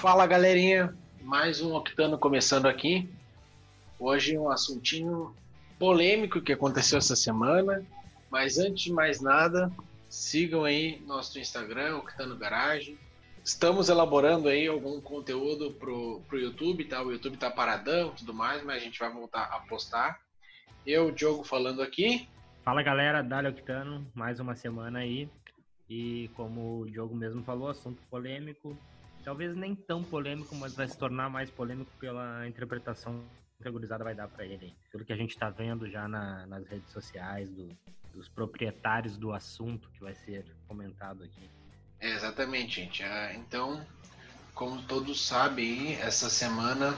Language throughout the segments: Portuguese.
Fala galerinha, mais um Octano começando aqui. Hoje um assuntinho polêmico que aconteceu essa semana, mas antes de mais nada, sigam aí nosso Instagram, Octano Garage. Estamos elaborando aí algum conteúdo pro, pro YouTube, tá? O YouTube tá paradão tudo mais, mas a gente vai voltar a postar. Eu, Diogo, falando aqui. Fala galera, Dali Octano, mais uma semana aí. E como o Diogo mesmo falou, assunto polêmico. Talvez nem tão polêmico, mas vai se tornar mais polêmico pela interpretação que a gurizada vai dar para ele. Pelo que a gente está vendo já na, nas redes sociais do, dos proprietários do assunto que vai ser comentado aqui. É, exatamente, gente. Ah, então, como todos sabem, essa semana.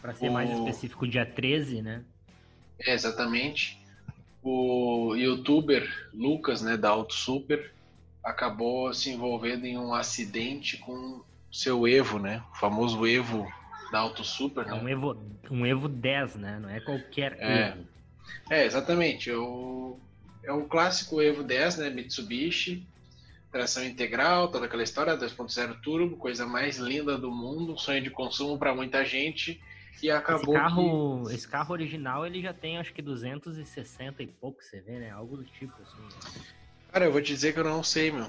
Para ser o... mais específico, dia 13, né? É, exatamente o youtuber Lucas, né, da Auto Super, acabou se envolvendo em um acidente com seu Evo, né? O famoso Evo da Auto Super. É né? um Evo, um Evo 10, né? Não é qualquer é. Evo. É, exatamente. O, é o clássico Evo 10, né? Mitsubishi, tração integral, toda aquela história, 2.0 turbo, coisa mais linda do mundo, sonho de consumo para muita gente e acabou esse carro, que... esse carro original ele já tem acho que 260 e pouco, você vê, né? Algo do tipo assim. Cara, eu vou te dizer que eu não sei, meu.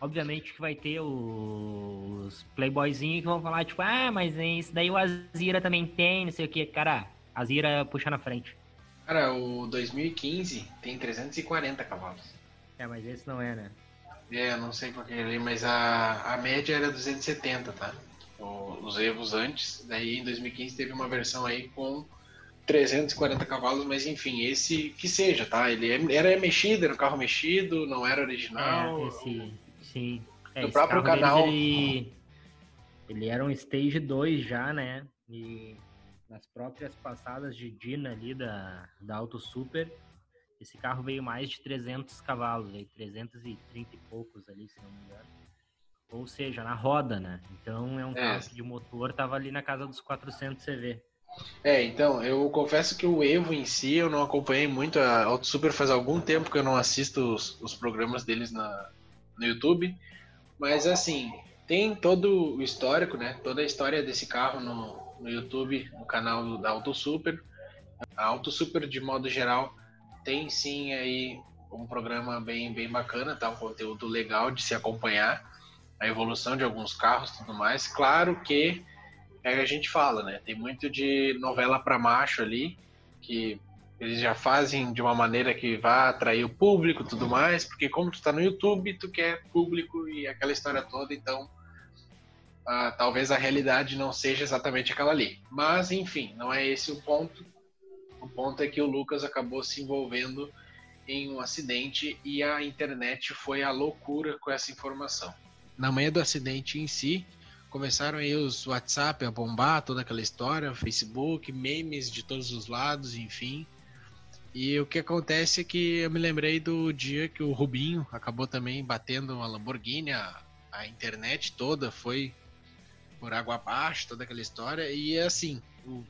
Obviamente que vai ter os playboyzinhos que vão falar, tipo, ah, mas isso daí o Azira também tem, não sei o que. Cara, Azira puxa na frente. Cara, o 2015 tem 340 cavalos. É, mas esse não é, né? É, não sei qual que é ali, mas a, a média era 270, tá? os Evos antes. Daí em 2015 teve uma versão aí com 340 cavalos, mas enfim, esse que seja, tá? Ele é, era mexido, era um carro mexido, não era original. É, esse, sim. É, no próprio canal. Ele, ele era um Stage 2 já, né? E nas próprias passadas de Dina ali da, da Auto Super, esse carro veio mais de 300 cavalos, aí, 330 e poucos ali, se não me engano. Ou seja, na roda, né? Então é um é. carro de motor tava ali na casa dos 400 CV. É, então, eu confesso que o Evo em si eu não acompanhei muito. A Auto Super faz algum tempo que eu não assisto os, os programas deles na, no YouTube. Mas assim, tem todo o histórico, né? Toda a história desse carro no, no YouTube, no canal da Auto Super. A Auto Super, de modo geral, tem sim aí um programa bem, bem bacana, tá? Um conteúdo legal de se acompanhar a evolução de alguns carros e tudo mais. Claro que é a gente fala, né? Tem muito de novela para macho ali, que eles já fazem de uma maneira que vá atrair o público tudo mais, porque como tu tá no YouTube, tu quer público e aquela história toda, então ah, talvez a realidade não seja exatamente aquela ali. Mas, enfim, não é esse o ponto. O ponto é que o Lucas acabou se envolvendo em um acidente e a internet foi a loucura com essa informação na manhã do acidente em si, começaram aí os WhatsApp a bombar, toda aquela história, Facebook, memes de todos os lados, enfim. E o que acontece é que eu me lembrei do dia que o Rubinho acabou também batendo uma Lamborghini, a, a internet toda foi por água abaixo, toda aquela história. E é assim, o,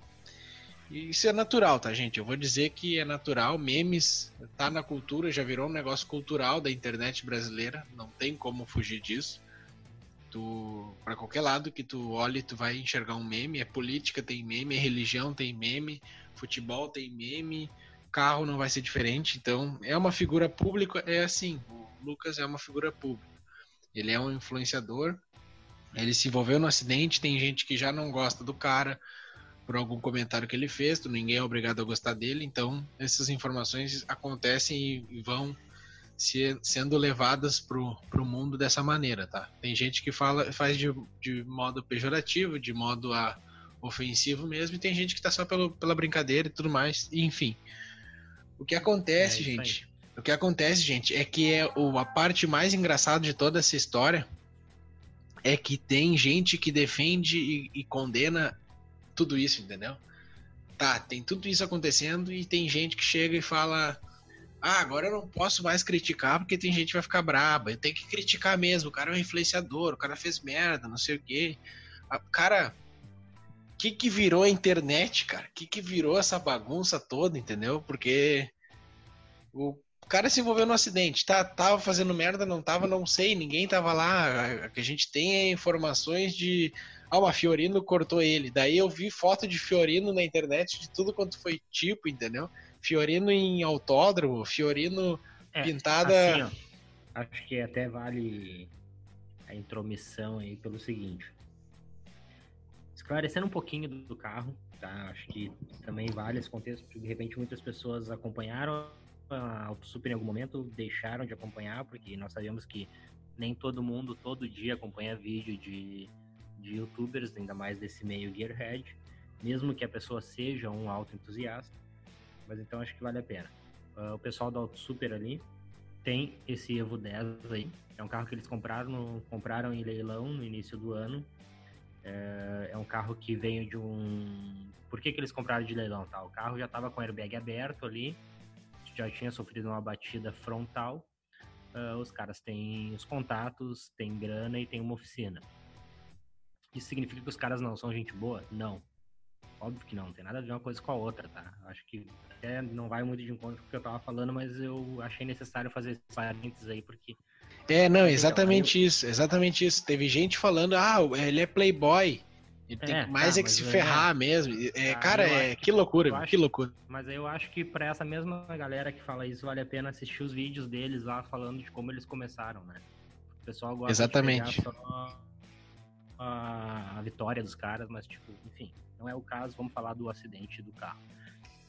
isso é natural, tá, gente? Eu vou dizer que é natural, memes tá na cultura, já virou um negócio cultural da internet brasileira, não tem como fugir disso tu para qualquer lado que tu olhe, tu vai enxergar um meme. É política tem meme, é religião tem meme, futebol tem meme, carro não vai ser diferente. Então é uma figura pública, é assim. O Lucas é uma figura pública. Ele é um influenciador. Ele se envolveu no acidente. Tem gente que já não gosta do cara por algum comentário que ele fez. Ninguém é obrigado a gostar dele. Então essas informações acontecem e vão se, sendo levadas pro, pro mundo dessa maneira, tá? Tem gente que fala, faz de, de modo pejorativo, de modo a, ofensivo mesmo, e tem gente que tá só pelo, pela brincadeira e tudo mais, enfim. O que acontece, é gente, o que acontece, gente, é que é o, a parte mais engraçada de toda essa história é que tem gente que defende e, e condena tudo isso, entendeu? Tá, tem tudo isso acontecendo e tem gente que chega e fala ah, agora eu não posso mais criticar porque tem gente que vai ficar braba. Eu tenho que criticar mesmo. O cara é um influenciador, o cara fez merda, não sei o quê. Cara, o que que virou a internet, cara? O que que virou essa bagunça toda, entendeu? Porque o cara se envolveu no acidente, tá, tava fazendo merda, não tava, não sei, ninguém tava lá. A gente tem é informações de. Ah, uma Fiorino cortou ele. Daí eu vi foto de Fiorino na internet de tudo quanto foi tipo, entendeu? Fiorino em autódromo, Fiorino é, pintada. Assim, ó, acho que até vale a intromissão aí pelo seguinte. Esclarecendo um pouquinho do, do carro, tá? Acho que também vale esse contexto, porque de repente muitas pessoas acompanharam a Auto Super em algum momento, deixaram de acompanhar, porque nós sabemos que nem todo mundo todo dia acompanha vídeo de, de youtubers, ainda mais desse meio Gearhead, mesmo que a pessoa seja um auto entusiasta, mas então acho que vale a pena. Uh, o pessoal da Auto Super ali tem esse Evo 10 aí, é um carro que eles compraram, compraram em leilão no início do ano, é, é um carro que veio de um. Por que, que eles compraram de leilão? Tá? O carro já estava com o airbag aberto ali, já tinha sofrido uma batida frontal. Uh, os caras têm os contatos, têm grana e têm uma oficina. Isso significa que os caras não são gente boa? Não. Óbvio que não, não tem nada a ver uma coisa com a outra, tá? Acho que até não vai muito de encontro com o que eu tava falando, mas eu achei necessário fazer esses parênteses aí, porque é, não, exatamente isso, exatamente isso. Teve gente falando, ah, ele é playboy. Ele é, tem mais tá, é que se é, ferrar mesmo. É, ah, cara, é, que, que loucura, acho, que loucura. Mas eu acho que para essa mesma galera que fala isso, vale a pena assistir os vídeos deles lá falando de como eles começaram, né? O pessoal gosta Exatamente. de só a, a vitória dos caras, mas tipo, enfim, não é o caso, vamos falar do acidente do carro.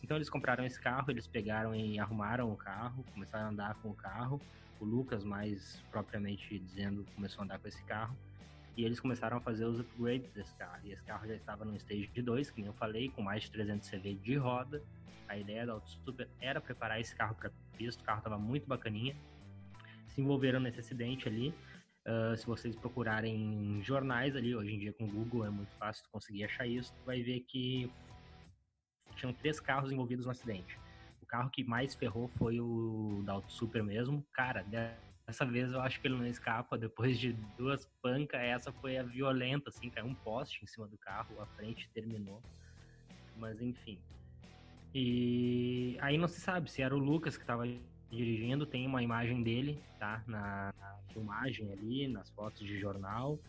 Então eles compraram esse carro, eles pegaram e arrumaram o carro, começaram a andar com o carro o Lucas, mais propriamente dizendo, começou a andar com esse carro. E eles começaram a fazer os upgrades desse carro. E esse carro já estava no stage de 2, que nem eu falei, com mais de 300 CV de roda. A ideia da Auto Super era preparar esse carro para pista. O carro estava muito bacaninha. Se envolveram nesse acidente ali. Uh, se vocês procurarem jornais ali, hoje em dia com o Google é muito fácil conseguir achar isso, vai ver que tinham três carros envolvidos no acidente carro que mais ferrou foi o da Auto Super mesmo. Cara, dessa vez eu acho que ele não escapa. Depois de duas pancas, essa foi a violenta, assim, caiu um poste em cima do carro, a frente terminou. Mas enfim. E aí não se sabe se era o Lucas que estava dirigindo, tem uma imagem dele, tá? Na, na filmagem ali, nas fotos de jornal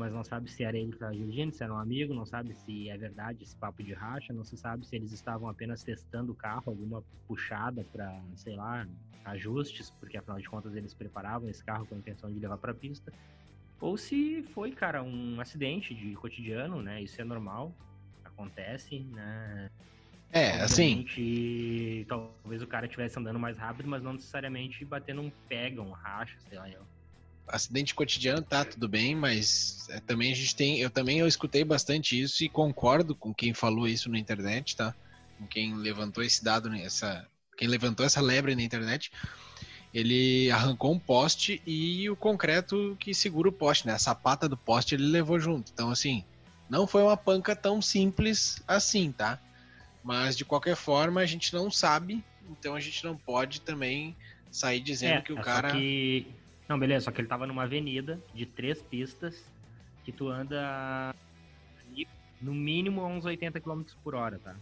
mas não sabe se era ele que estava dirigindo, se era um amigo, não sabe se é verdade esse papo de racha, não se sabe se eles estavam apenas testando o carro, alguma puxada para, sei lá, ajustes, porque afinal de contas eles preparavam esse carro com a intenção de levar para a pista, ou se foi, cara, um acidente de cotidiano, né? Isso é normal, acontece, né? É, assim. Talvez o cara estivesse andando mais rápido, mas não necessariamente batendo um pega, um racha, sei lá. Eu acidente cotidiano tá tudo bem, mas é, também a gente tem, eu também eu escutei bastante isso e concordo com quem falou isso na internet, tá? Com quem levantou esse dado, essa, quem levantou essa lebre na internet, ele arrancou um poste e o concreto que segura o poste, né? A sapata do poste ele levou junto. Então assim, não foi uma panca tão simples assim, tá? Mas de qualquer forma a gente não sabe, então a gente não pode também sair dizendo é, que o é cara que não, beleza, só que ele tava numa avenida de três pistas que tu anda no mínimo a uns 80 km por hora, tá?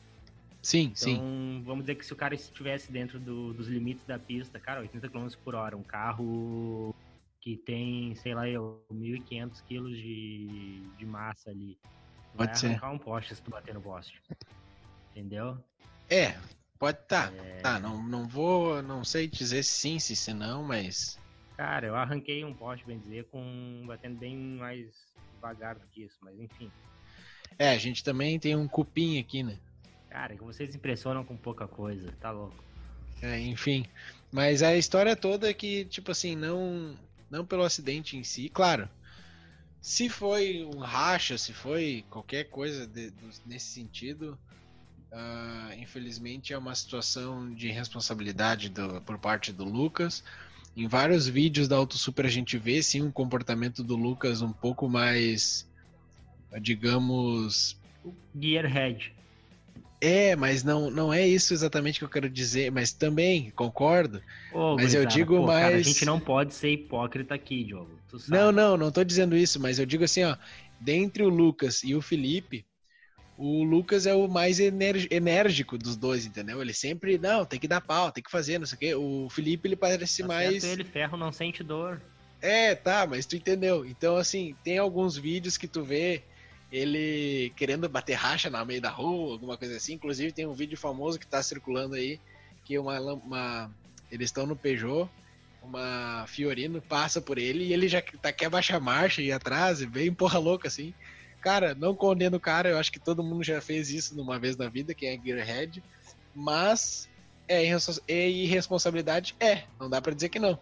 Sim, então, sim. vamos dizer que se o cara estivesse dentro do, dos limites da pista, cara, 80 km por hora, um carro que tem, sei lá, eu, 1.500 kg de, de massa ali. Pode vai ser. arrancar um poste se tu bater no poste. Entendeu? É, pode tá. É... Tá, não, não vou, não sei dizer sim, se, se não, mas Cara, eu arranquei um poste, bem dizer, com batendo bem mais devagar do que isso, mas enfim. É, a gente também tem um cupim aqui, né? Cara, que vocês impressionam com pouca coisa, tá louco. É, enfim. Mas a história toda é que, tipo assim, não, não pelo acidente em si, claro. Se foi um racha, se foi qualquer coisa de, nesse sentido, uh, infelizmente é uma situação de responsabilidade do, por parte do Lucas. Em vários vídeos da Auto Super a gente vê sim um comportamento do Lucas um pouco mais, digamos, gearhead. É, mas não, não é isso exatamente que eu quero dizer, mas também concordo. Ô, mas eu digo pô, mais. Cara, a gente não pode ser hipócrita aqui, Diogo. Não, não, não tô dizendo isso, mas eu digo assim, ó, dentre o Lucas e o Felipe, O Lucas é o mais enérgico dos dois, entendeu? Ele sempre, não, tem que dar pau, tem que fazer, não sei o quê. O Felipe, ele parece tá mais. Certo, ele ferro não sente dor. É, tá, mas tu entendeu. Então, assim, tem alguns vídeos que tu vê ele querendo bater racha na meio da rua, alguma coisa assim. Inclusive, tem um vídeo famoso que tá circulando aí, que uma, uma eles estão no Peugeot, uma Fiorino passa por ele e ele já tá, quer baixar a marcha e atrás, e bem porra louca assim. Cara, não condeno o cara, eu acho que todo mundo já fez isso numa vez na vida, quem é Gearhead, mas é, é irresponsabilidade? É, não dá para dizer que não.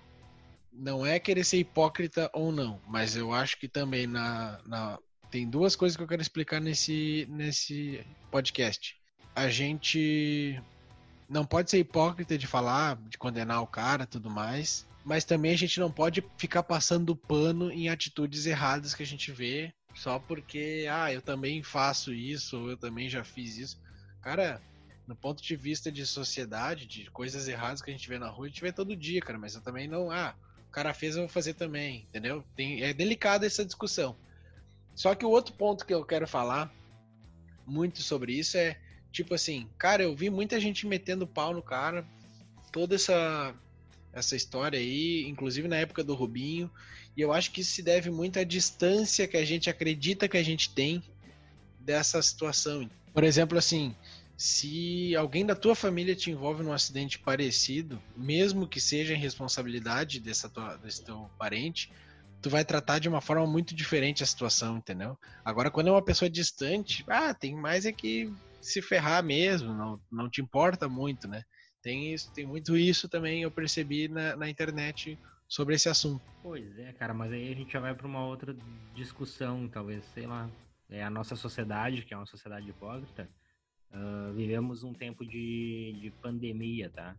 Não é querer ser hipócrita ou não, mas eu acho que também na, na tem duas coisas que eu quero explicar nesse, nesse podcast. A gente não pode ser hipócrita de falar, de condenar o cara tudo mais, mas também a gente não pode ficar passando pano em atitudes erradas que a gente vê só porque, ah, eu também faço isso, eu também já fiz isso. Cara, no ponto de vista de sociedade, de coisas erradas que a gente vê na rua, a gente vê todo dia, cara, mas eu também não, ah, o cara fez, eu vou fazer também, entendeu? Tem, é delicada essa discussão. Só que o outro ponto que eu quero falar muito sobre isso é Tipo assim, cara, eu vi muita gente metendo pau no cara, toda essa essa história aí, inclusive na época do Rubinho, e eu acho que isso se deve muito à distância que a gente acredita que a gente tem dessa situação. Por exemplo, assim, se alguém da tua família te envolve num acidente parecido, mesmo que seja em responsabilidade dessa tua, desse teu parente, tu vai tratar de uma forma muito diferente a situação, entendeu? Agora, quando é uma pessoa distante, ah, tem mais é que se ferrar mesmo, não, não te importa muito, né? Tem, isso, tem muito isso também, eu percebi na, na internet sobre esse assunto. Pois é, cara, mas aí a gente já vai para uma outra discussão, talvez, sei lá. É a nossa sociedade, que é uma sociedade hipócrita, uh, vivemos um tempo de, de pandemia, tá?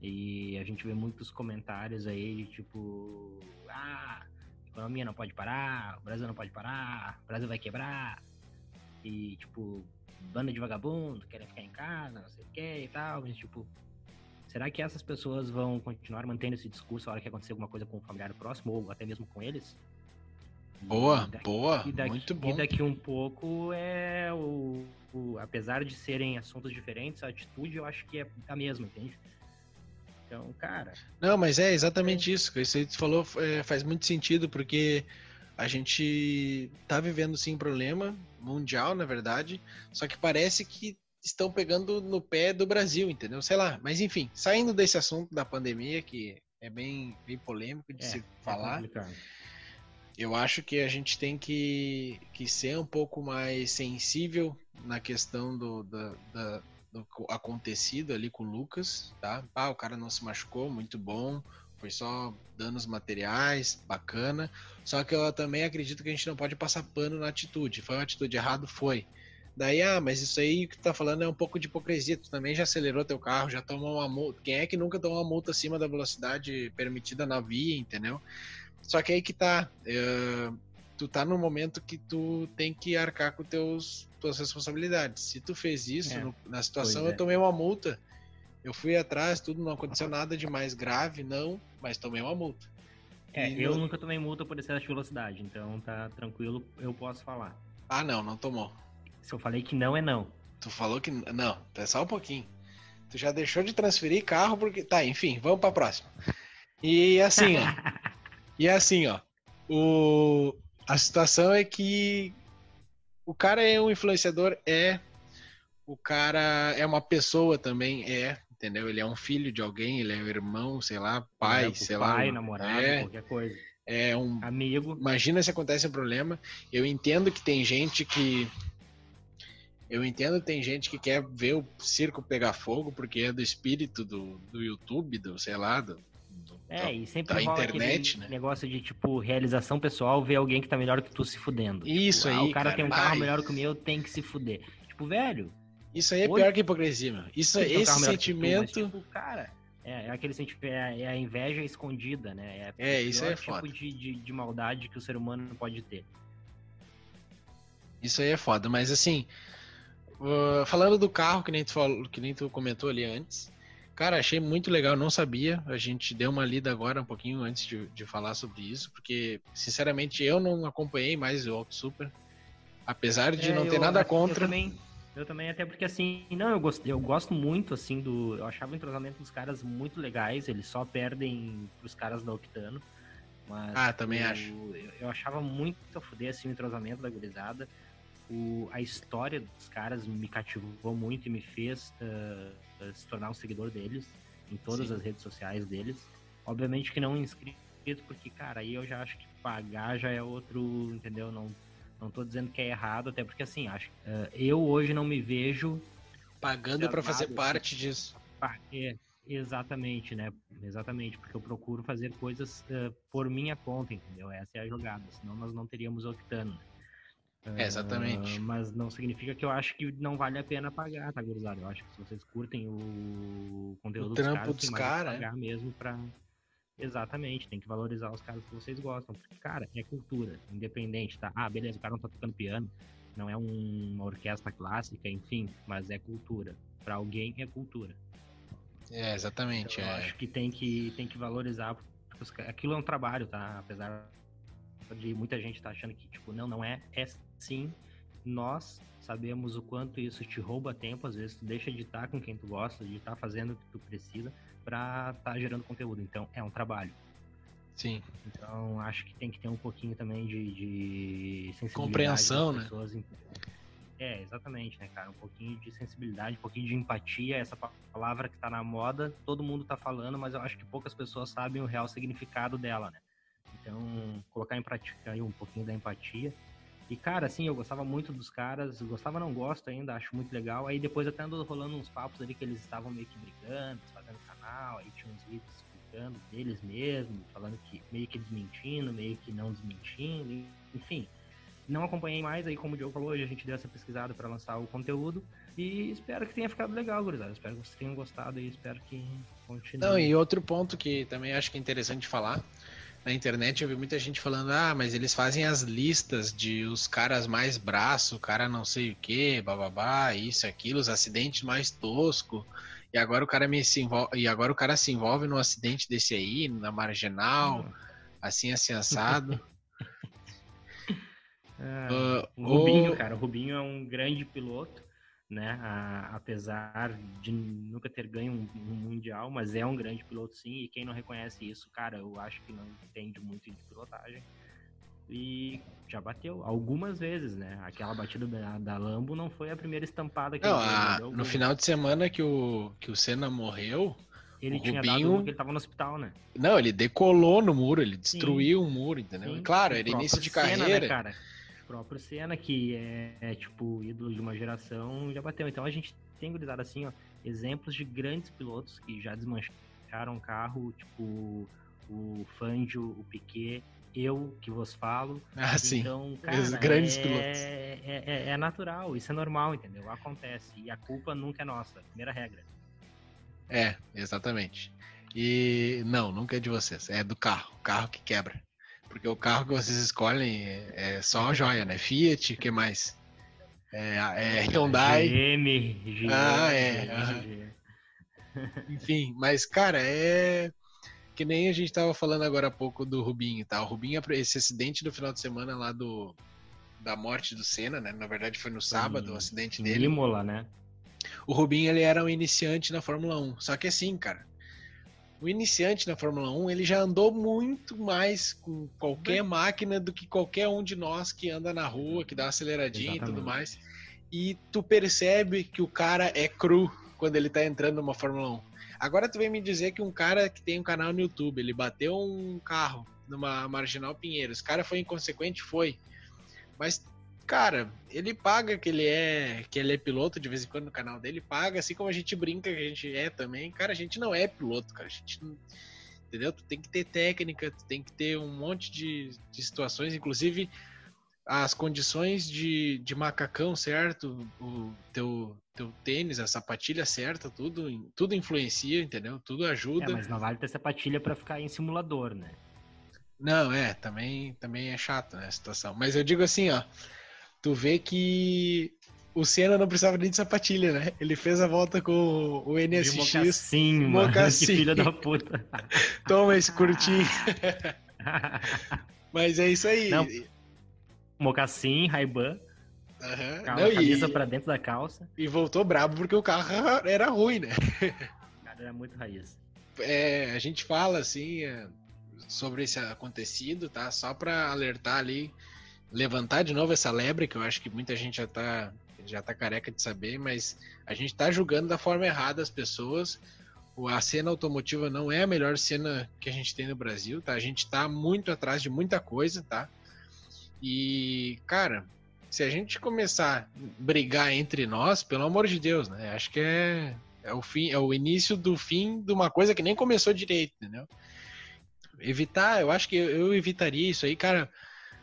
E a gente vê muitos comentários aí, tipo, ah, economia não pode parar, o Brasil não pode parar, o Brasil vai quebrar. E, tipo, banda de vagabundo, querem ficar em casa, não sei o que e tal. Mas, tipo, será que essas pessoas vão continuar mantendo esse discurso na hora que acontecer alguma coisa com um familiar próximo ou até mesmo com eles? Boa, daqui, boa, daqui, muito bom. E daqui um pouco é o, o, apesar de serem assuntos diferentes, a atitude eu acho que é a mesma, entende? Então, cara. Não, mas é exatamente é... isso. Isso aí que você falou é, faz muito sentido, porque a gente tá vivendo sim um problema mundial, na verdade, só que parece que estão pegando no pé do Brasil, entendeu? Sei lá, mas enfim, saindo desse assunto da pandemia, que é bem, bem polêmico de é, se é falar, é eu acho que a gente tem que, que ser um pouco mais sensível na questão do, da, da, do acontecido ali com o Lucas, tá? Ah, o cara não se machucou, muito bom. Foi só danos materiais, bacana. Só que eu também acredito que a gente não pode passar pano na atitude. Foi uma atitude errada? Foi. Daí, ah, mas isso aí que tu tá falando é um pouco de hipocrisia. Tu também já acelerou teu carro, já tomou uma multa. Quem é que nunca tomou uma multa acima da velocidade permitida na via, entendeu? Só que aí que tá. Uh, tu tá no momento que tu tem que arcar com teus tuas responsabilidades. Se tu fez isso é, no, na situação, é. eu tomei uma multa. Eu fui atrás, tudo não aconteceu nada de mais grave, não, mas tomei uma multa. É, e eu no... nunca tomei multa por excesso de velocidade, então tá tranquilo, eu posso falar. Ah, não, não tomou. Se eu falei que não, é não. Tu falou que não, é só um pouquinho. Tu já deixou de transferir carro porque. Tá, enfim, vamos pra próxima. E assim, ó. e assim, ó. O... A situação é que o cara é um influenciador, é. O cara é uma pessoa também, é entendeu? Ele é um filho de alguém, ele é um irmão, sei lá, pai, é, sei pai, lá. Pai, namorado, é, qualquer coisa. É um amigo. Imagina se acontece um problema. Eu entendo que tem gente que eu entendo tem gente que quer ver o circo pegar fogo porque é do espírito do, do YouTube, do sei lá, do, do é, da, e sempre da internet, né? negócio de tipo realização pessoal, ver alguém que tá melhor que tu se fudendo. Isso tipo, aí. Ah, o cara, cara tem um carro melhor que o meu, tem que se fuder. Tipo, velho, isso aí é pior que hipocrisia, meu. Isso, esse sentimento. Tu, mas, tipo, cara, é, é, aquele sentimento, é, é, a inveja escondida, né? É, é isso aí é tipo foda. De, de, de maldade que o ser humano pode ter. Isso aí é foda, mas assim, uh, falando do carro que nem tu falou, que nem tu comentou ali antes, cara, achei muito legal, não sabia. A gente deu uma lida agora um pouquinho antes de, de falar sobre isso, porque sinceramente eu não acompanhei mais o Auto Super. Apesar de é, não ter eu, nada contra. Eu também, eu também, até porque assim, não, eu gosto, eu gosto muito, assim, do. Eu achava o entrosamento dos caras muito legais, eles só perdem pros caras da Octano. Mas ah, também eu, acho. Eu, eu, achava muito a fuder assim, o entrosamento da gurizada. O, a história dos caras me cativou muito e me fez uh, se tornar um seguidor deles em todas Sim. as redes sociais deles. Obviamente que não inscrito, porque, cara, aí eu já acho que pagar já é outro, entendeu? Não, não tô dizendo que é errado, até porque, assim, acho uh, eu hoje não me vejo pagando para fazer parte disso. É, exatamente, né? Exatamente, porque eu procuro fazer coisas uh, por minha conta, entendeu? Essa é a jogada, senão nós não teríamos Octano. É, exatamente. Uh, mas não significa que eu acho que não vale a pena pagar, tá, gurizada? Eu acho que se vocês curtem o conteúdo o dos caras, pagar mesmo pra... Exatamente, tem que valorizar os caras que vocês gostam. Porque, cara, é cultura, independente, tá? Ah, beleza, o cara não tá tocando piano, não é um, uma orquestra clássica, enfim, mas é cultura. Para alguém é cultura. É, exatamente. Então, é. Eu acho que tem que, tem que valorizar, aquilo é um trabalho, tá? Apesar de muita gente tá achando que, tipo, não, não é, é sim. Nós sabemos o quanto isso te rouba tempo, às vezes tu deixa de estar com quem tu gosta, de estar fazendo o que tu precisa para estar tá gerando conteúdo. Então, é um trabalho. Sim. Então, acho que tem que ter um pouquinho também de, de sensibilidade. Compreensão, né? É, exatamente, né, cara? Um pouquinho de sensibilidade, um pouquinho de empatia, essa palavra que tá na moda, todo mundo tá falando, mas eu acho que poucas pessoas sabem o real significado dela, né? Então, colocar em prática aí um pouquinho da empatia. E, cara, assim, eu gostava muito dos caras, gostava, não gosto ainda, acho muito legal. Aí depois até andou rolando uns papos ali que eles estavam meio que brigando, fazendo canal, aí tinha uns vídeos explicando deles mesmos, falando que meio que desmentindo, meio que não desmentindo, enfim. Não acompanhei mais, aí como o Diogo falou, hoje a gente deu essa pesquisada para lançar o conteúdo. E espero que tenha ficado legal, gurizada. Espero que vocês tenham gostado e espero que continue. Não, e outro ponto que também acho que é interessante falar na internet eu vi muita gente falando, ah, mas eles fazem as listas de os caras mais braço, o cara não sei o que, bababá, isso, aquilo, os acidentes mais tosco. E agora o cara me se envolve, e agora o cara se envolve num acidente desse aí, na marginal, assim, assim, assado. ah, uh, o Rubinho, o... cara, o Rubinho é um grande piloto né? A, apesar de nunca ter ganho um, um, mundial, mas é um grande piloto sim. E quem não reconhece isso, cara, eu acho que não entende muito de pilotagem. E já bateu algumas vezes, né? Aquela batida da, da Lambo não foi a primeira estampada que não, ele a, No final de semana que o, que o Senna morreu, ele o tinha Rubinho... dado que ele tava no hospital, né? Não, ele decolou no muro, ele destruiu o muro, entendeu? Sim. Claro, era início de Senna, carreira. Né, cara? Próprio Senna, que é, é, tipo ídolo de uma geração, já bateu. Então a gente tem gurizada assim, ó, exemplos de grandes pilotos que já desmancharam carro, tipo o Fangio, o Piquet, eu que vos falo. Ah, sim. Então, cara, Os grandes é, pilotos. É, é, é, natural, isso é normal, entendeu? Acontece. E a culpa nunca é nossa, primeira regra. É, exatamente. E não, nunca é de vocês, é do carro, o carro que quebra. Porque o carro que vocês escolhem é, é só uma joia, né? Fiat, o que mais? É, é Hyundai. GM, GM. Ah, é. GM. Enfim, mas, cara, é que nem a gente tava falando agora há pouco do Rubinho, tá? O Rubinho, esse acidente do final de semana lá do da morte do Senna, né? Na verdade foi no sábado o acidente dele. Imola, né? O Rubinho, ele era um iniciante na Fórmula 1. Só que assim, cara, o iniciante na Fórmula 1 ele já andou muito mais com qualquer máquina do que qualquer um de nós que anda na rua, que dá uma aceleradinha Exatamente. e tudo mais. E tu percebe que o cara é cru quando ele tá entrando numa Fórmula 1. Agora tu vem me dizer que um cara que tem um canal no YouTube, ele bateu um carro numa Marginal Pinheiros. O cara foi inconsequente? Foi. Mas cara, ele paga que ele é que ele é piloto de vez em quando no canal dele, paga, assim como a gente brinca que a gente é também. Cara, a gente não é piloto, cara. A gente não, entendeu? Tu tem que ter técnica, tu tem que ter um monte de, de situações, inclusive as condições de, de macacão certo, o teu, teu tênis, a sapatilha certa, tudo, tudo influencia, entendeu? Tudo ajuda. É, mas não vale ter sapatilha para ficar em simulador, né? Não, é, também, também é chato, né, a situação. Mas eu digo assim, ó, tu vê que o Senna não precisava nem de sapatilha, né? Ele fez a volta com o NSX. De mocassim, mocassim. Que filha da puta. Toma esse curtinho. Mas é isso aí. Não. Mocassim, Ray-Ban. Uhum. Não, camisa e... pra dentro da calça. E voltou brabo porque o carro era ruim, né? O cara era muito raiz. É, a gente fala assim é, sobre esse acontecido, tá? Só pra alertar ali, levantar de novo essa lebre, que eu acho que muita gente já tá, já tá careca de saber, mas a gente tá julgando da forma errada as pessoas. A cena automotiva não é a melhor cena que a gente tem no Brasil, tá? A gente tá muito atrás de muita coisa, tá? E, cara, se a gente começar a brigar entre nós, pelo amor de Deus, né? Acho que é, é o fim, é o início do fim de uma coisa que nem começou direito, entendeu? Evitar, eu acho que eu, evitaria isso aí, cara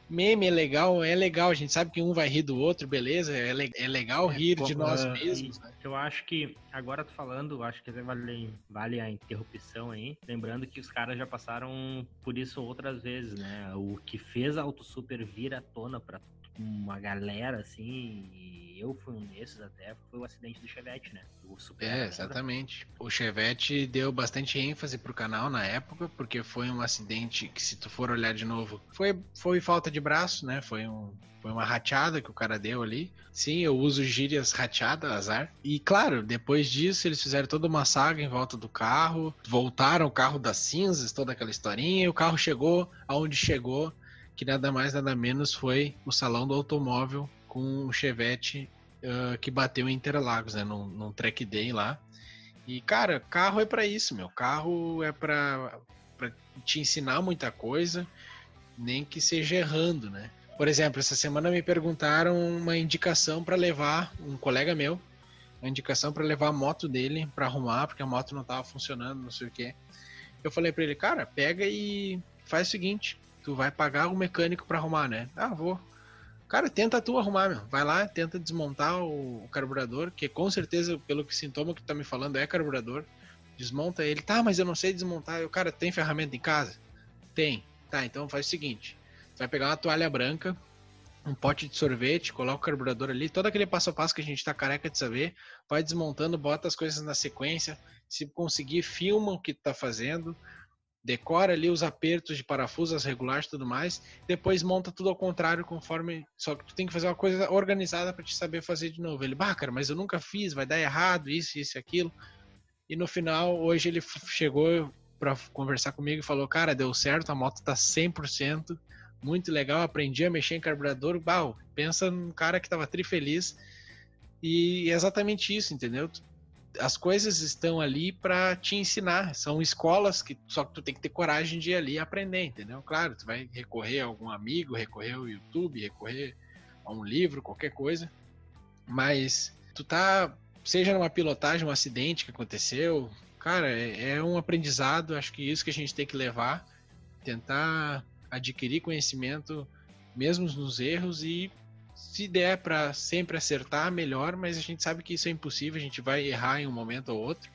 meme é legal, é legal, a gente sabe que um vai rir do outro, beleza? É, le é legal é, rir de nós uh, mesmos. Né? Eu acho que, agora tô falando, acho que vale, vale a interrupção aí, lembrando que os caras já passaram por isso outras vezes, né? O que fez a Auto Super vir à tona pra uma galera, assim, e eu fui um desses até, foi o acidente do Chevette, né? O Super é, exatamente. O Chevette deu bastante ênfase pro canal na época, porque foi um acidente que, se tu for olhar de novo, foi, foi falta de braço, né? Foi, um, foi uma rateada que o cara deu ali. Sim, eu uso gírias rateada, azar. E claro, depois disso, eles fizeram toda uma saga em volta do carro, voltaram o carro das cinzas, toda aquela historinha, e o carro chegou aonde chegou que nada mais nada menos foi o salão do automóvel com o Chevette uh, que bateu em Interlagos, né, num, num track day lá. E cara, carro é para isso, meu. Carro é para te ensinar muita coisa, nem que seja errando, né? Por exemplo, essa semana me perguntaram uma indicação para levar um colega meu, uma indicação para levar a moto dele para arrumar, porque a moto não tava funcionando, não sei o quê. Eu falei para ele, cara, pega e faz o seguinte, tu vai pagar o mecânico para arrumar, né? Ah, vou. Cara, tenta tu arrumar, meu. Vai lá, tenta desmontar o, carburador, que com certeza, pelo que sintoma que tu tá me falando, é carburador. Desmonta ele. Tá, mas eu não sei desmontar. Eu, cara, tem ferramenta em casa? Tem. Tá, então faz o seguinte. Tu vai pegar uma toalha branca, um pote de sorvete, coloca o carburador ali, todo aquele passo a passo que a gente tá careca de saber, vai desmontando, bota as coisas na sequência, se conseguir, filma o que tu tá fazendo, decora ali os apertos de parafuso, as regulares tudo mais, depois monta tudo ao contrário conforme, só que tu tem que fazer uma coisa organizada para te saber fazer de novo. Ele, bah, cara, mas eu nunca fiz, vai dar errado, isso, isso, aquilo. E no final, hoje ele chegou para conversar comigo e falou: "Cara, deu certo, a moto tá 100%, muito legal, aprendi a mexer em carburador". Bah, pensa num cara que tava tri feliz. E é exatamente isso, entendeu? As coisas estão ali para te ensinar. São escolas que só que tu tem que ter coragem de ir ali aprender, entendeu? Claro, tu vai recorrer a algum amigo, recorrer ao YouTube, recorrer a um livro, qualquer coisa. Mas tu tá, seja numa pilotagem, um acidente que aconteceu, cara, é, é um aprendizado. Acho que isso que a gente tem que levar, tentar adquirir conhecimento mesmo nos erros e se der para sempre acertar, melhor, mas a gente sabe que isso é impossível, a gente vai errar em um momento ou outro.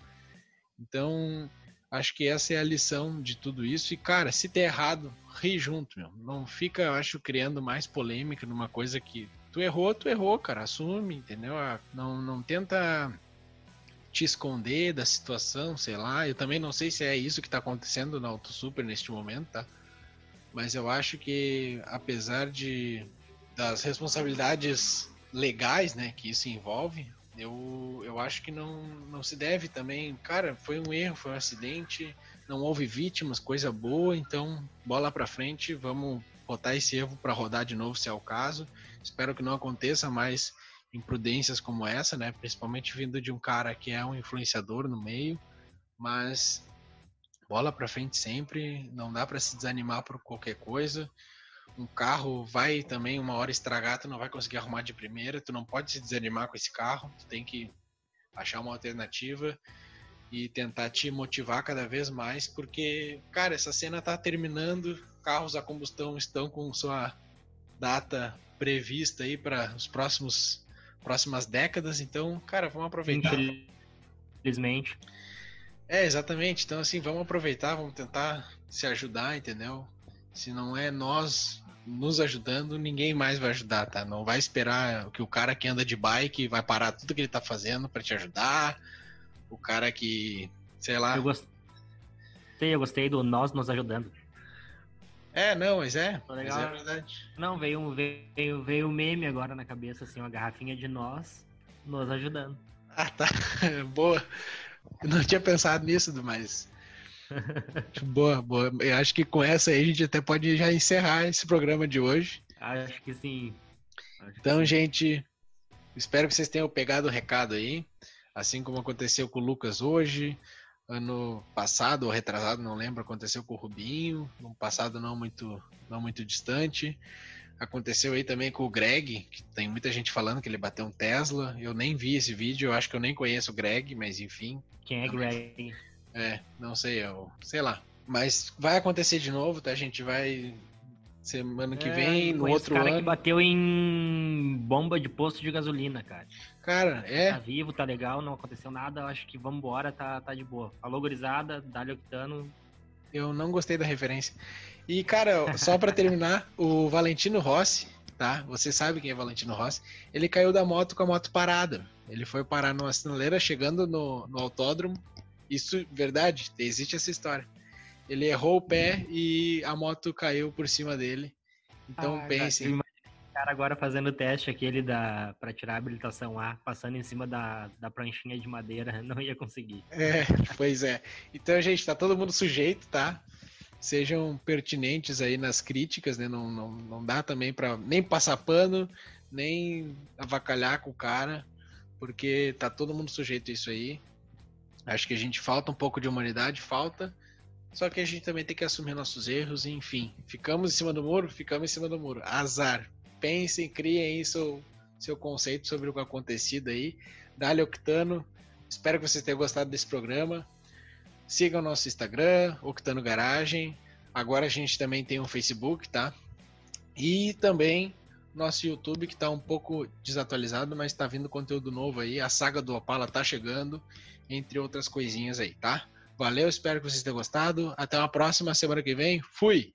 Então, acho que essa é a lição de tudo isso. E, cara, se der errado, ri junto, meu. Não fica, eu acho, criando mais polêmica numa coisa que tu errou, tu errou, cara. Assume, entendeu? Ah, não, não tenta te esconder da situação, sei lá. Eu também não sei se é isso que tá acontecendo na Auto Super neste momento, tá? Mas eu acho que, apesar de das responsabilidades legais, né, que isso envolve, eu, eu acho que não, não se deve também. Cara, foi um erro, foi um acidente, não houve vítimas, coisa boa, então bola para frente, vamos botar esse erro para rodar de novo se é o caso. Espero que não aconteça mais imprudências como essa, né, principalmente vindo de um cara que é um influenciador no meio, mas bola para frente sempre, não dá para se desanimar por qualquer coisa um carro vai também uma hora estragar, tu não vai conseguir arrumar de primeira, tu não pode se desanimar com esse carro, tu tem que achar uma alternativa e tentar te motivar cada vez mais, porque, cara, essa cena tá terminando, carros a combustão estão com sua data prevista aí para os próximos próximas décadas, então, cara, vamos aproveitar. Infelizmente. É, exatamente. Então, assim, vamos aproveitar, vamos tentar se ajudar, entendeu? Se não é nós nos ajudando, ninguém mais vai ajudar, tá? Não vai esperar que o cara que anda de bike vai parar tudo que ele tá fazendo para te ajudar. O cara que, sei lá. Eu gostei, eu gostei do nós nos ajudando. É, não, mas é. Mas é verdade. Não, veio um veio, veio um meme agora na cabeça, assim, uma garrafinha de nós nos ajudando. Ah, tá. Boa. não tinha pensado nisso, mas. Boa, boa. Eu acho que com essa aí a gente até pode já encerrar esse programa de hoje. Acho que sim. Acho então, que sim. gente, espero que vocês tenham pegado o recado aí. Assim como aconteceu com o Lucas hoje, ano passado ou retrasado, não lembro, aconteceu com o Rubinho, no passado não muito, não muito distante. Aconteceu aí também com o Greg, que tem muita gente falando que ele bateu um Tesla. Eu nem vi esse vídeo, eu acho que eu nem conheço o Greg, mas enfim. Quem é Greg? É, não sei, eu sei lá. Mas vai acontecer de novo, tá? A gente vai semana que é, vem, no outro cara ano. cara que bateu em bomba de posto de gasolina, cara. Cara, é. Tá vivo, tá legal, não aconteceu nada, acho que vamos embora, tá, tá de boa. Falou, gurizada, Dali Octano. Eu não gostei da referência. E, cara, só para terminar, o Valentino Rossi, tá? Você sabe quem é Valentino Rossi? Ele caiu da moto com a moto parada. Ele foi parar numa sinaleira chegando no, no autódromo. Isso, verdade, existe essa história. Ele errou o pé e a moto caiu por cima dele. Então ah, pensem. O cara agora fazendo o teste aquele da para tirar a habilitação A, passando em cima da, da pranchinha de madeira, não ia conseguir. É, pois é. Então, gente, tá todo mundo sujeito, tá? sejam pertinentes aí nas críticas, né? Não, não, não dá também para nem passar pano, nem avacalhar com o cara, porque tá todo mundo sujeito a isso aí. Acho que a gente falta um pouco de humanidade, falta. Só que a gente também tem que assumir nossos erros, enfim. Ficamos em cima do muro? Ficamos em cima do muro. Azar. Pensem, criem aí seu, seu conceito sobre o que acontecido aí. Dali Octano. Espero que vocês tenham gostado desse programa. Sigam o nosso Instagram, Octano Garagem. Agora a gente também tem um Facebook, tá? E também nosso YouTube que está um pouco desatualizado, mas está vindo conteúdo novo aí. A saga do Opala tá chegando, entre outras coisinhas aí, tá? Valeu, espero que vocês tenham gostado. Até uma próxima semana que vem. Fui!